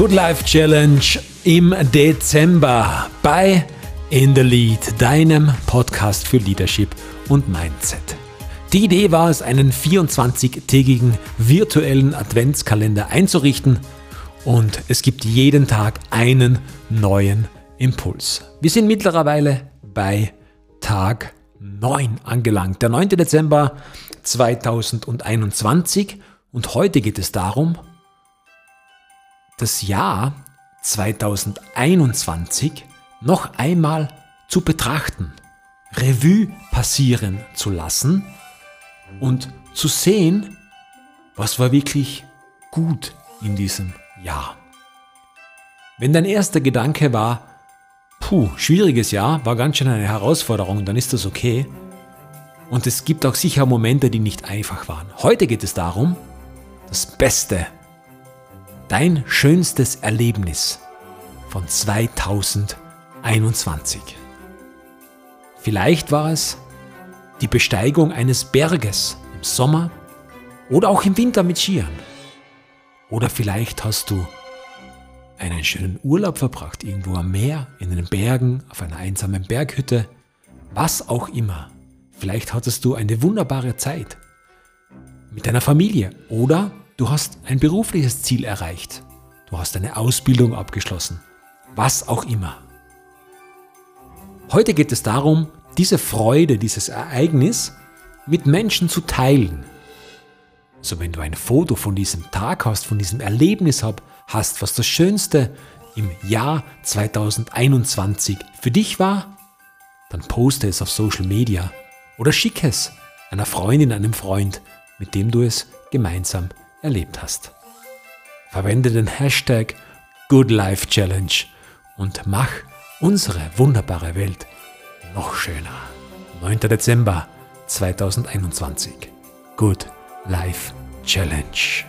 Good Life Challenge im Dezember bei In the Lead, deinem Podcast für Leadership und Mindset. Die Idee war es, einen 24-tägigen virtuellen Adventskalender einzurichten und es gibt jeden Tag einen neuen Impuls. Wir sind mittlerweile bei Tag 9 angelangt, der 9. Dezember 2021 und heute geht es darum, das Jahr 2021 noch einmal zu betrachten, Revue passieren zu lassen und zu sehen, was war wirklich gut in diesem Jahr. Wenn dein erster Gedanke war, puh, schwieriges Jahr, war ganz schön eine Herausforderung, dann ist das okay. Und es gibt auch sicher Momente, die nicht einfach waren. Heute geht es darum, das Beste dein schönstes Erlebnis von 2021. Vielleicht war es die Besteigung eines Berges im Sommer oder auch im Winter mit Skiern. Oder vielleicht hast du einen schönen Urlaub verbracht, irgendwo am Meer, in den Bergen, auf einer einsamen Berghütte, was auch immer. Vielleicht hattest du eine wunderbare Zeit mit deiner Familie oder Du hast ein berufliches Ziel erreicht. Du hast eine Ausbildung abgeschlossen. Was auch immer. Heute geht es darum, diese Freude, dieses Ereignis mit Menschen zu teilen. So wenn du ein Foto von diesem Tag hast, von diesem Erlebnis hast, was das Schönste im Jahr 2021 für dich war, dann poste es auf Social Media oder schicke es einer Freundin, einem Freund, mit dem du es gemeinsam erlebt hast. Verwende den Hashtag GoodLifeChallenge und mach unsere wunderbare Welt noch schöner. 9. Dezember 2021. Good Life Challenge.